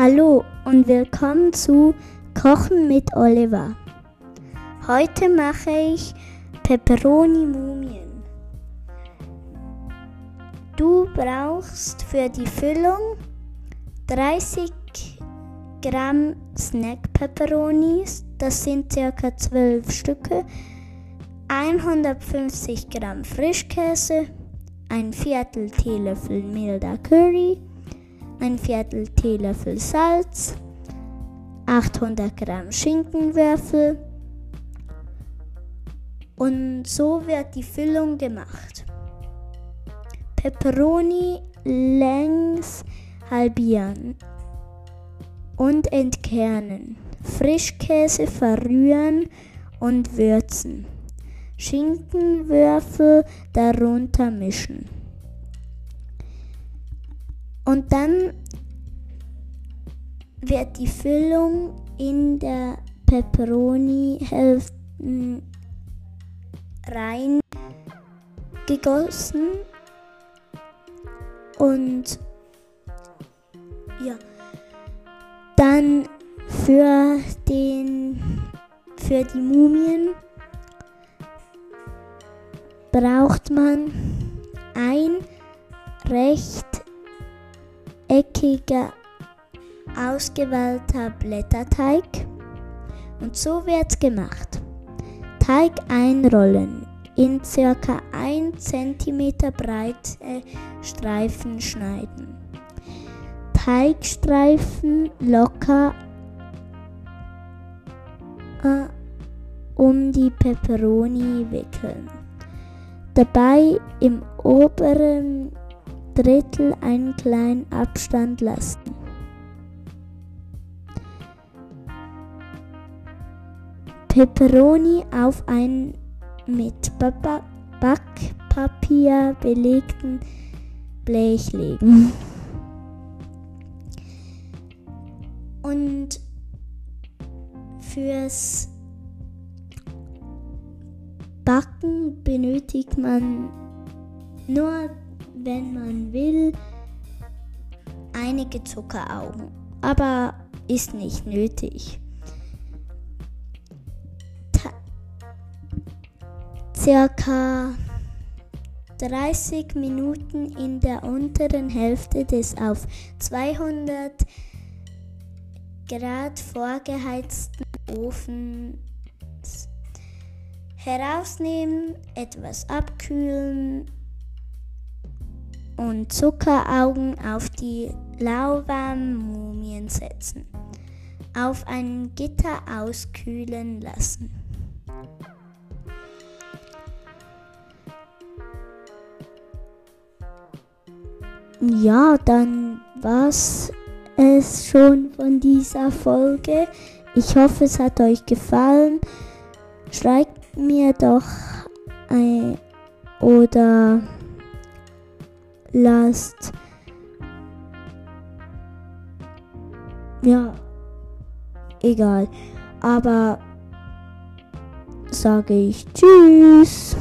Hallo und willkommen zu Kochen mit Oliver. Heute mache ich Peperoni Mumien. Du brauchst für die Füllung 30 Gramm Snack Peperonis, das sind ca. 12 Stücke, 150 Gramm Frischkäse, ein Viertel Teelöffel milder Curry, ein Viertel Teelöffel Salz, 800 Gramm Schinkenwürfel und so wird die Füllung gemacht. Peperoni längs halbieren und entkernen. Frischkäse verrühren und würzen. Schinkenwürfel darunter mischen. Und dann wird die Füllung in der Peperoni-Hälften reingegossen und ja, dann für den für die Mumien braucht man ein recht eckiger, ausgewählter Blätterteig. Und so wird's gemacht. Teig einrollen, in circa 1 cm breite Streifen schneiden. Teigstreifen locker äh, um die Peperoni wickeln. Dabei im oberen Drittel einen kleinen Abstand lassen. Peperoni auf einen mit Backpapier belegten Blech legen. Und fürs Backen benötigt man nur, wenn man will, einige Zuckeraugen, aber ist nicht nötig. Ta circa 30 Minuten in der unteren Hälfte des auf 200 Grad vorgeheizten Ofens herausnehmen, etwas abkühlen und Zuckeraugen auf die lauwarmen Mumien setzen. Auf ein Gitter auskühlen lassen. Ja, dann war's es schon von dieser Folge. Ich hoffe, es hat euch gefallen. Schreibt mir doch ein oder lasst ja. Egal. Aber sage ich tschüss